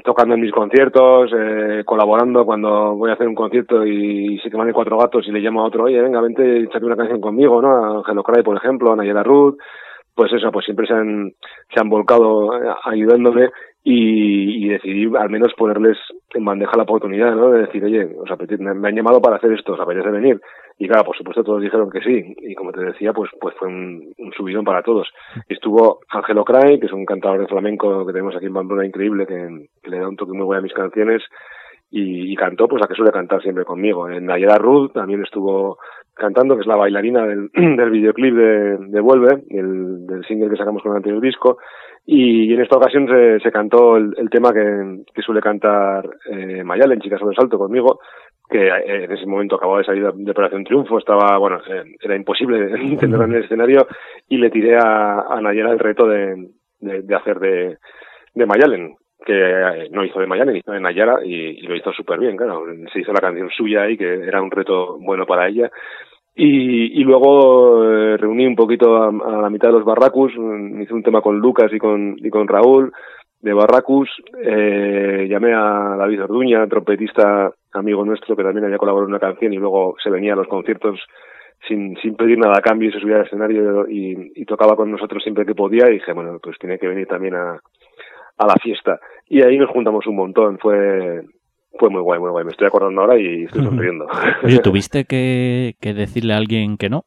tocando en mis conciertos, eh, colaborando cuando voy a hacer un concierto y, sé que van cuatro gatos y le llamo a otro, oye, venga, vente, echate una canción conmigo, ¿no? A Angelo Cray, por ejemplo, a Nayela Ruth, pues eso, pues siempre se han, se han volcado eh, ayudándome y, y decidí al menos ponerles en bandeja la oportunidad, ¿no? De decir, oye, os apetece, me, han llamado para hacer esto, os apetece venir. Y claro, por supuesto todos dijeron que sí. Y como te decía, pues, pues fue un, subidón para todos. Y estuvo Ángelo Cray, que es un cantador de flamenco que tenemos aquí en Pamplona increíble, que, le da un toque muy bueno a mis canciones. Y, cantó, pues a que suele cantar siempre conmigo. En Nayera Ruth también estuvo cantando, que es la bailarina del, del videoclip de, de Vuelve, el, del single que sacamos con el anterior disco. Y en esta ocasión se, se cantó el, el tema que, suele cantar eh, Mayalen, Chicas sobre Salto, conmigo, que eh, en ese momento acababa de salir de Operación Triunfo, estaba, bueno, eh, era imposible entenderlo en el escenario, y le tiré a, a Nayara el reto de, de, de hacer de, de Mayalen, que eh, no hizo de Mayalen, hizo de Nayara y, y lo hizo súper bien, claro. Se hizo la canción suya ahí, que era un reto bueno para ella, y, y luego eh, reuní un poquito a, la mitad de los Barracus, mm, hice un tema con Lucas y con, y con Raúl de Barracus, eh, llamé a David Orduña, trompetista amigo nuestro que también había colaborado en una canción y luego se venía a los conciertos sin, sin pedir nada a cambio y se subía al escenario y, y tocaba con nosotros siempre que podía y dije, bueno, pues tiene que venir también a, a la fiesta. Y ahí nos juntamos un montón, fue, fue muy guay, muy guay. Me estoy acordando ahora y estoy sonriendo. Oye, ¿tuviste que, que decirle a alguien que no?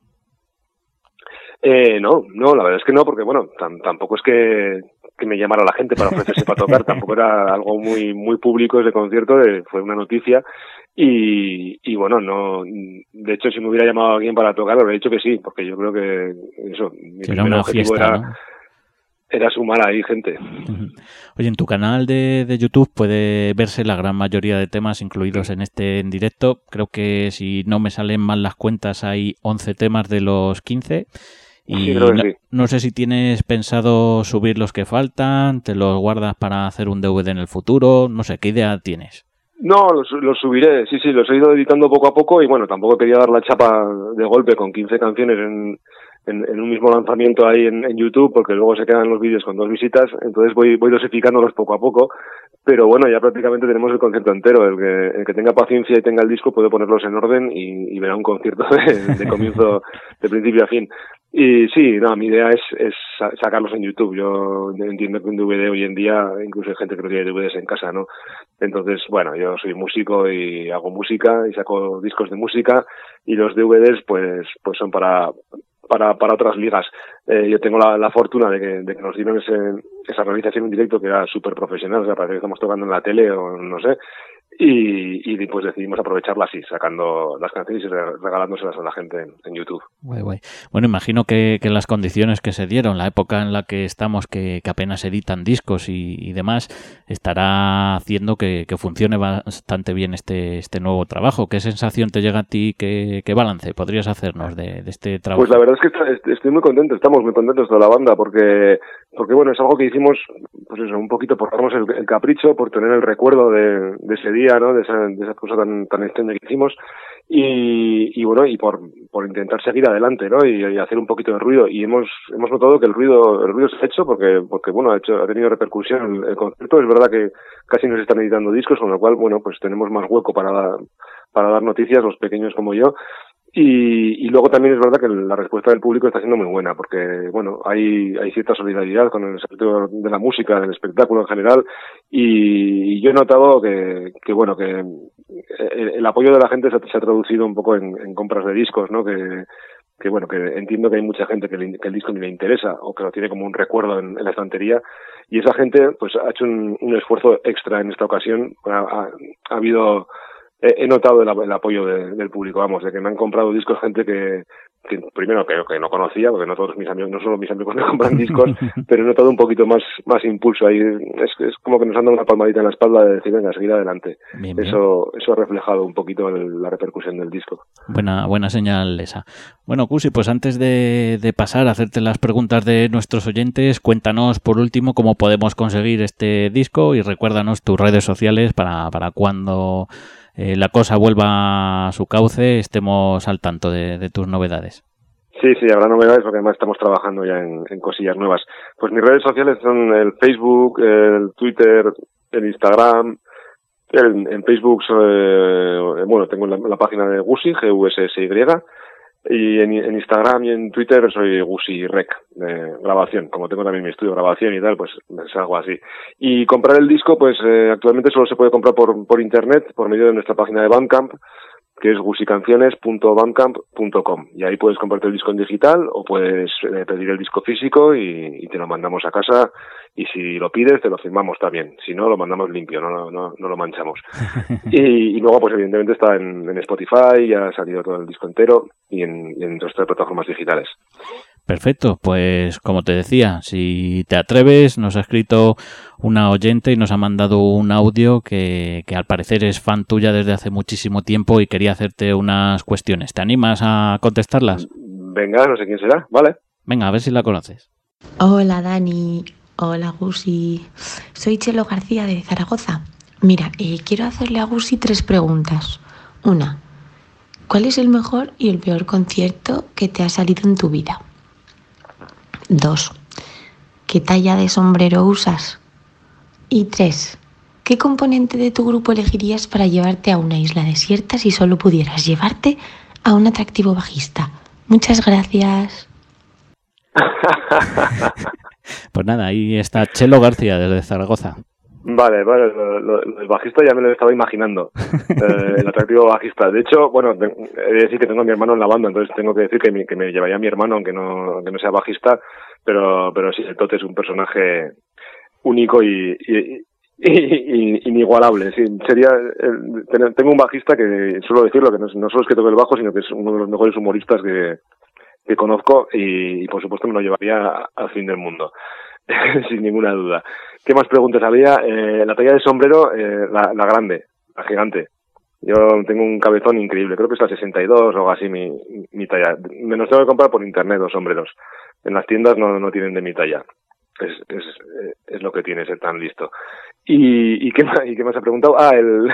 Eh, no, no, la verdad es que no, porque bueno, tampoco es que, que me llamara la gente para ofrecerse para tocar, tampoco era algo muy muy público ese concierto, eh, fue una noticia y, y bueno, no, de hecho si me hubiera llamado a alguien para tocar, habría dicho que sí, porque yo creo que eso, mi era una objetivo fiesta, era, era sumar ahí gente. Oye, en tu canal de, de, YouTube puede verse la gran mayoría de temas incluidos en este en directo. Creo que si no me salen mal las cuentas hay 11 temas de los 15. Y no, sé si tienes pensado subir los que faltan, te los guardas para hacer un DVD en el futuro, no sé, ¿qué idea tienes? No, los, los, subiré, sí, sí, los he ido editando poco a poco y bueno, tampoco quería dar la chapa de golpe con 15 canciones en, en, en, un mismo lanzamiento ahí en, en, YouTube, porque luego se quedan los vídeos con dos visitas, entonces voy, voy dosificándolos poco a poco, pero bueno, ya prácticamente tenemos el concierto entero, el que, el que tenga paciencia y tenga el disco puede ponerlos en orden y, y verá un concierto de, de comienzo, de principio a fin. Y sí, no, mi idea es, es sacarlos en YouTube. Yo entiendo que un DVD hoy en día, incluso hay gente que no tiene DVDs en casa, ¿no? Entonces, bueno, yo soy músico y hago música y saco discos de música y los DVDs pues, pues son para, para, para otras ligas. Eh, yo tengo la, la fortuna de que, de que nos dieron ese, esa realización en directo que era súper profesional, o sea, parece que estamos tocando en la tele o no sé. Y, y pues decidimos aprovecharla así, sacando las canciones y regalándoselas a la gente en, YouTube. Bueno, imagino que, que, las condiciones que se dieron, la época en la que estamos, que, que apenas editan discos y, demás, estará haciendo que, funcione bastante bien este, este nuevo trabajo. ¿Qué sensación te llega a ti? ¿Qué, qué balance podrías hacernos de, este trabajo? Pues la verdad es que estoy muy contento, estamos muy contentos toda la banda, porque, porque bueno, es algo que hicimos, pues eso, un poquito por darnos el, capricho, por tener el recuerdo de, de ese día de esa, de esa cosa tan, tan extraña que hicimos y, y bueno, y por, por intentar seguir adelante, ¿no? Y, hacer un poquito de ruido. Y hemos, hemos notado que el ruido, el ruido se ha hecho porque, porque bueno, ha hecho, ha tenido repercusión el, el concepto. Es verdad que casi nos están editando discos, con lo cual, bueno, pues tenemos más hueco para, para dar noticias, los pequeños como yo. Y, y, luego también es verdad que la respuesta del público está siendo muy buena, porque bueno, hay, hay cierta solidaridad con el sector de la música, del espectáculo en general, y, yo he notado que, que bueno, que el, apoyo de la gente se, ha traducido un poco en, compras de discos, ¿no? Que, que bueno, que entiendo que hay mucha gente que, el disco ni le interesa o que lo tiene como un recuerdo en, la estantería y esa gente pues ha hecho un, esfuerzo extra en esta ocasión. ha habido he, notado el, apoyo del público, vamos, de que me han comprado discos gente que, que primero que, que no conocía, porque no todos mis amigos, no solo mis amigos me compran discos, pero he notado un poquito más, más impulso ahí. Es, es como que nos han dado una palmadita en la espalda de decir, venga, seguir adelante. Eso, eso ha reflejado un poquito la repercusión del disco. Buena, buena señal esa. Bueno, Cusi, pues antes de, de pasar a hacerte las preguntas de nuestros oyentes, cuéntanos por último cómo podemos conseguir este disco y recuérdanos tus redes sociales para, para cuando eh, la cosa vuelva a su cauce, estemos al tanto de, tus novedades. Sí, sí, habrá novedades porque además estamos trabajando ya en, cosillas nuevas. Pues mis redes sociales son el Facebook, el Twitter, el Instagram. en Facebook, eh, bueno, tengo la, página de Gusi, G-U-S-S-Y, y en, Instagram y en Twitter soy Gusi Rec, de grabación. Como tengo también mi estudio de grabación y tal, pues es algo así. Y comprar el disco, pues eh, actualmente solo se puede comprar por, por internet, por medio de nuestra página de Bandcamp, que es gusicanciones.bandcamp.com. Y ahí puedes comprarte el disco en digital o puedes eh, pedir el disco físico y, te lo mandamos a casa. Y si lo pides, te lo firmamos también. Si no, lo mandamos limpio, no, no, no lo manchamos. y, luego, pues evidentemente está en, en, Spotify, ya ha salido todo el disco entero y en, en otras plataformas digitales. Perfecto, pues como te decía, si te atreves, nos ha escrito una oyente y nos ha mandado un audio que, que, al parecer es fan tuya desde hace muchísimo tiempo y quería hacerte unas cuestiones. ¿Te animas a contestarlas? Venga, no sé quién será, vale. Venga, a ver si la conoces. Hola Dani, hola Gusi, soy Chelo García de Zaragoza. Mira, eh, quiero hacerle a Gusi tres preguntas. Una, ¿cuál es el mejor y el peor concierto que te ha salido en tu vida? Dos, ¿qué talla de sombrero usas? Y tres, ¿qué componente de tu grupo elegirías para llevarte a una isla desierta si solo pudieras llevarte a un atractivo bajista? Muchas gracias. pues nada, ahí está Chelo García desde Zaragoza. Vale, vale, el bajista ya me lo estaba imaginando, eh, el atractivo bajista. De hecho, bueno, he de decir que tengo a mi hermano en la banda, entonces tengo que decir que me, que me llevaría a mi hermano, aunque no, aunque no sea bajista, pero, pero sí, el Tote es un personaje único y, y, inigualable. Sí, sería, tengo un bajista que suelo decirlo, que no, no, solo es que toque el bajo, sino que es uno de los mejores humoristas que, que conozco y, por supuesto me lo llevaría al fin del mundo, sin ninguna duda. ¿Qué más preguntas había? Eh, la talla de sombrero, eh, la, la grande, la gigante. Yo tengo un cabezón increíble, creo que es la 62 o algo así mi, mi talla. Me los tengo que comprar por internet los sombreros. En las tiendas no, no tienen de mi talla. Es, es, es lo que tiene ser tan listo. ¿Y, qué, más, y qué más ha preguntado? Ah, el,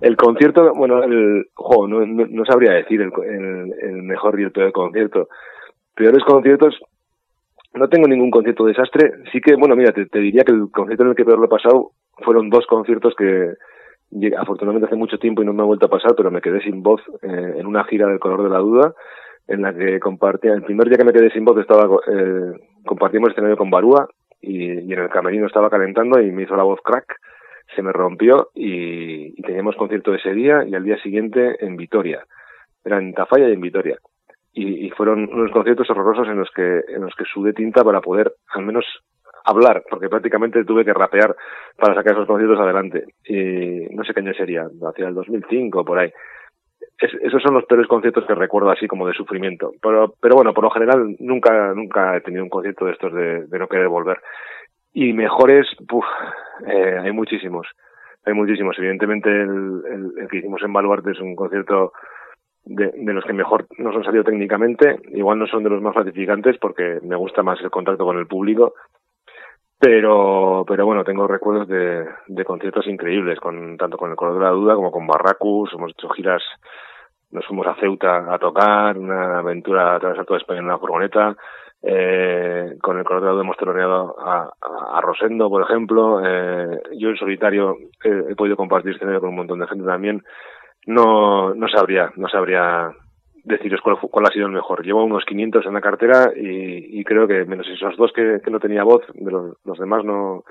el concierto, bueno, el, jo, no, no, sabría decir el, el, el mejor el peor concierto. Peores conciertos, no tengo ningún concierto desastre. Sí que, bueno, mira, te, diría que el concierto en el que peor lo he pasado fueron dos conciertos que afortunadamente hace mucho tiempo y no me ha vuelto a pasar, pero me quedé sin voz eh, en una gira del color de la duda en la que compartía, el primer día que me quedé sin voz estaba, eh, compartimos escenario con Barúa y, y, en el camerino estaba calentando y me hizo la voz crack, se me rompió y, y teníamos concierto ese día y al día siguiente en Vitoria. Era en Tafalla y en Vitoria y, y, fueron unos conciertos horrorosos en los que en los que sudé tinta para poder al menos hablar, porque prácticamente tuve que rapear para sacar esos conciertos adelante. Y no sé qué año sería, hacia el 2005 por ahí. Es- esos son los peores conciertos que recuerdo así como de sufrimiento. Pero, pero bueno, por lo general nunca, nunca he tenido un concierto de estos de, de no querer volver. Y mejores, puf, eh, hay muchísimos. Hay muchísimos. Evidentemente el, el- el que hicimos en Baluarte es un concierto de, de los que mejor nos han salido técnicamente. Igual no son de los más gratificantes porque me gusta más el contacto con el público. Pero, pero bueno, tengo recuerdos de, de conciertos increíbles, con, tanto con el Color de la Duda como con Barracus. Hemos hecho giras, nos fuimos a Ceuta a tocar, una aventura a atravesar toda España en una furgoneta. Eh, con el Color de la Duda hemos teloneado a, Rosendo, por ejemplo. Eh, yo en solitario eh, he podido compartir escenario con un montón de gente también. No, no sabría, no sabría deciros cuál, cuál ha sido el mejor. Llevo unos 500 en la cartera y, y creo que menos esos dos que, que no tenía voz, de los, los demás no,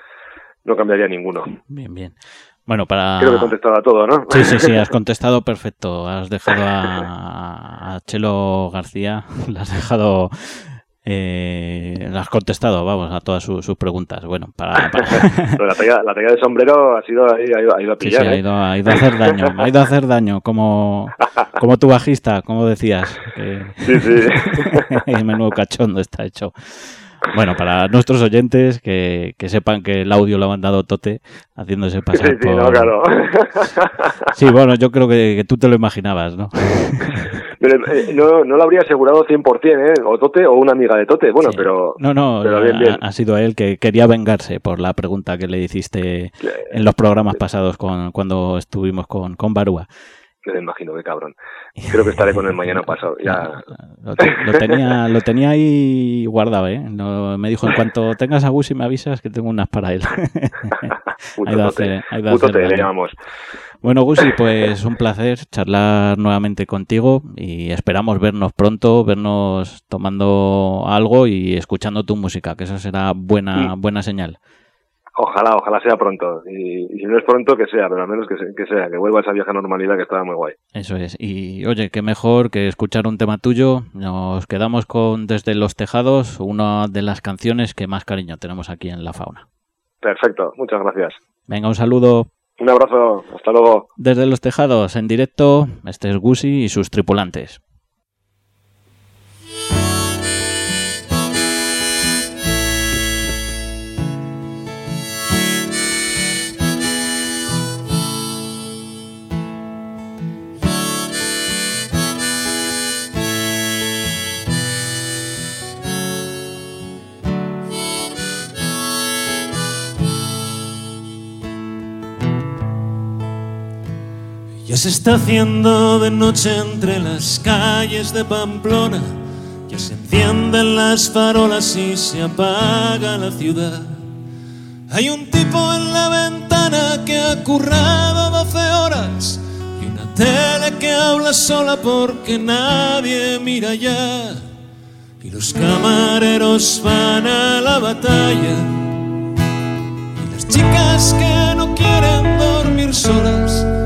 no cambiaría ninguno. Bien, bien. Bueno, para... Creo que he contestado a todo, ¿no? Sí, sí, sí, has contestado perfecto. Has dejado a, a Chelo García, le has dejado... Eh, has contestado, vamos, a todas sus, sus preguntas. Bueno, para... para- la talla, la talla de sombrero ha sido ahí, ha ido, ha ido a Sí, sí, pillar. ha ¿eh? ido, ha ido a hacer daño, ha ido a hacer daño, como, como tu bajista, como decías. que- Sí, sí. Menudo cachondo está hecho. Bueno, para nuestros oyentes que, que sepan que el audio lo ha mandado Tote haciéndose Sí, pasar sí, por... no, claro. Sí, bueno, yo creo que, que tú te lo imaginabas, ¿no? Pero, eh, no, no lo habría asegurado 100%, ¿eh? O Tote o una amiga de Tote. Bueno, Sí. pero... No, no, pero bien, ha- bien. Ha, sido él que quería vengarse por la pregunta que le hiciste en los programas pasados con, cuando estuvimos con, con Barúa. Me lo imagino, qué cabrón. Creo que estaré con el mañana pasado. Ya... Lo, te- lo tenía, lo tenía ahí guardado, ¿eh? No- me dijo, en cuanto tengas a Gus y me avisas que tengo unas para él. Puto Ha ido a Tote. hacer- Puto le llamamos. Bueno, Gusi, pues un placer charlar nuevamente contigo y esperamos vernos pronto, vernos tomando algo y escuchando tu música, que eso será buena, buena señal. Ojalá, ojalá sea pronto. Y, y si no es pronto, que sea, pero al menos que, se- que sea, que vuelva esa vieja normalidad que estaba muy guay. Eso es. Y oye, qué mejor que escuchar un tema tuyo. Nos quedamos con Desde los Tejados, una de las canciones que más cariño tenemos aquí en La Fauna. Perfecto, muchas gracias. Venga, un saludo. Un abrazo, hasta luego. Desde los Tejados, en directo, este es Gusi y sus tripulantes. Ya se está haciendo de noche entre las calles de Pamplona. Ya se encienden las farolas y se apaga la ciudad. Hay un tipo en la ventana que ha currado 12 horas y una tele que habla sola porque nadie mira ya. Y los camareros van a la batalla. Y las chicas que no quieren dormir solas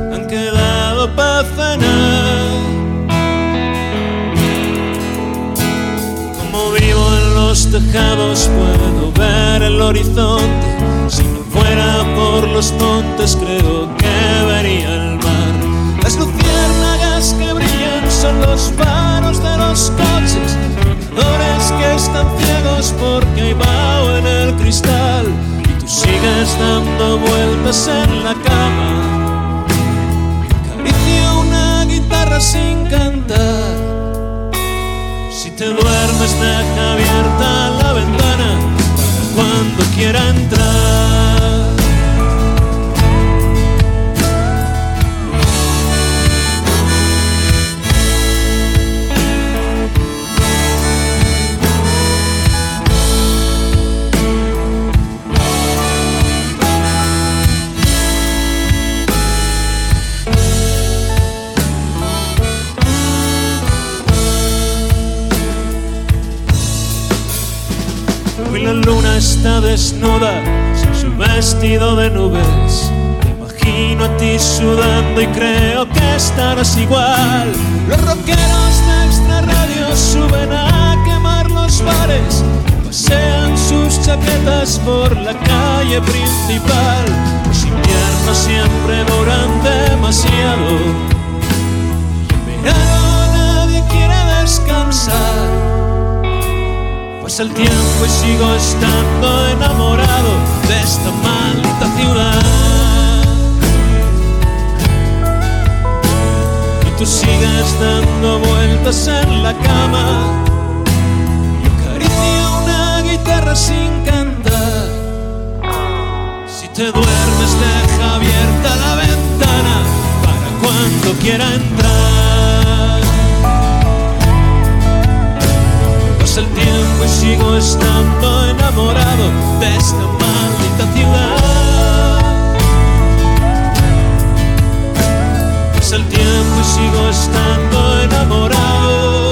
tejados puedo ver el horizonte. Si no fuera por los montes creo que vería el mar. Las luciérnagas que brillan son los faros de los coches. Miradores que están ciegos porque hay vaho en el cristal. Y tú sigues dando vueltas en la sin cantar. Si te duermes, deja abierta la ventana cuando quiera entrar. Está desnuda, sin su vestido de nubes. Me imagino a ti sudando y creo que estarás igual. Los rockeros de extra radio suben a quemar los bares. pasean sus chaquetas por la calle principal. Los inviernos siempre duran demasiado. Y en verano nadie quiere descansar. Pasa el tiempo y sigo estando enamorado de esta maldita ciudad. Y tú sigues dando vueltas en la cama sin cantar. Si te duermes, deja abierta la ventana para cuando quiera entrar. Pasa el tiempo y sigo estando enamorado de esta maldita ciudad. Pasa el tiempo y sigo estando enamorado.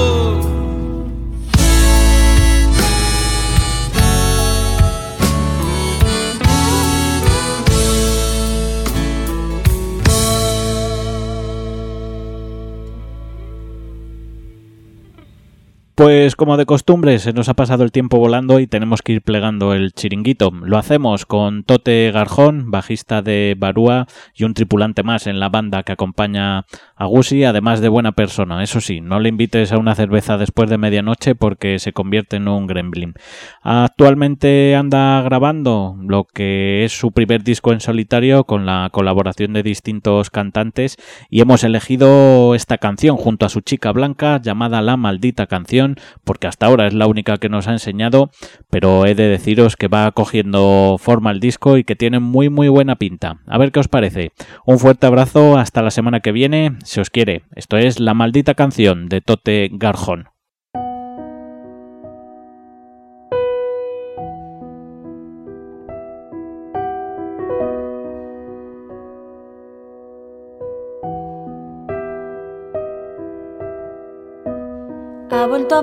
Pues como de costumbre, se nos ha pasado el tiempo volando y tenemos que ir plegando el chiringuito. Lo hacemos con Tote Garjón, bajista de Barúa y un tripulante más en la banda que acompaña a Gusi, además de buena persona. Eso sí, no le invites a una cerveza después de medianoche porque se convierte en un gremlin. Actualmente anda grabando lo que es su primer disco en solitario con la colaboración de distintos cantantes y hemos elegido esta canción junto a su chica blanca llamada La Maldita Canción porque hasta ahora es la única que nos ha enseñado, pero he de deciros que va cogiendo forma el disco y que tiene muy muy buena pinta. A ver qué os parece. Un fuerte abrazo, hasta la semana que viene, si os quiere. Esto es La maldita canción de Tote Garjón.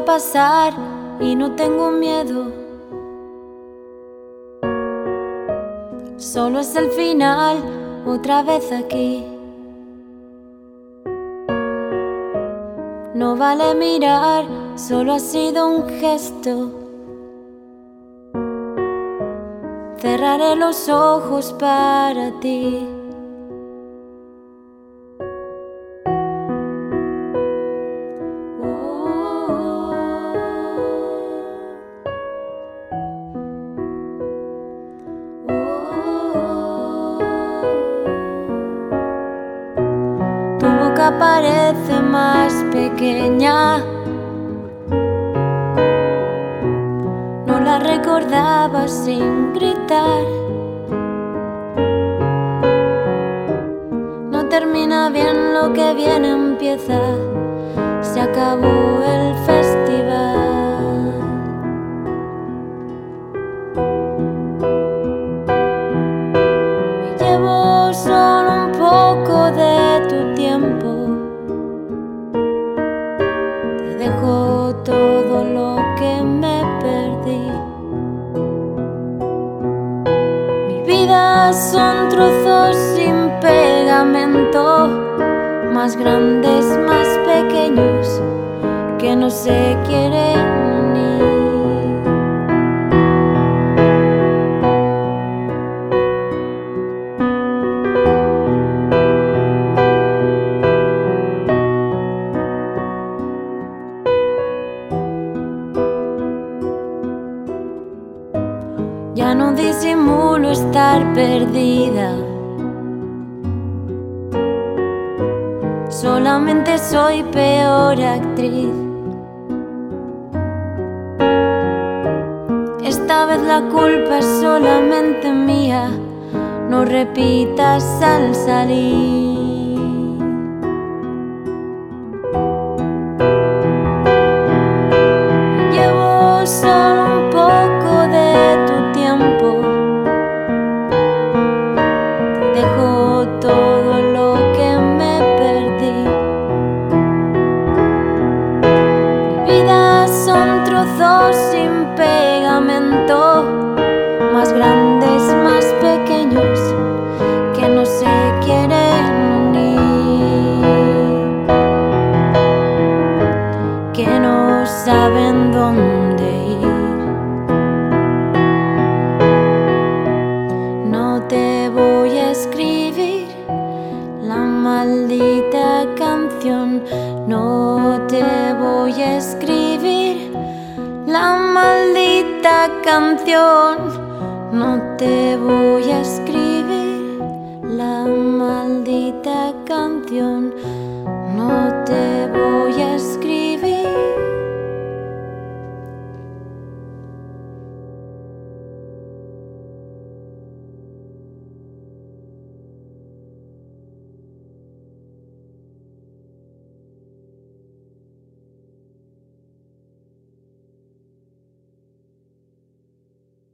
Pasar y no tengo miedo. Solo es el final, otra vez aquí. No vale mirar, solo ha sido un gesto. Cerraré los ojos para ti. Parece más pequeña. No la recordaba sin gritar. No termina bien lo que viene empieza. Se acabó el festival. Son trozos sin pegamento, más grandes, más pequeños, que no se quieren Solamente soy peor actriz. Esta vez la culpa es solamente mía. No repitas al salir.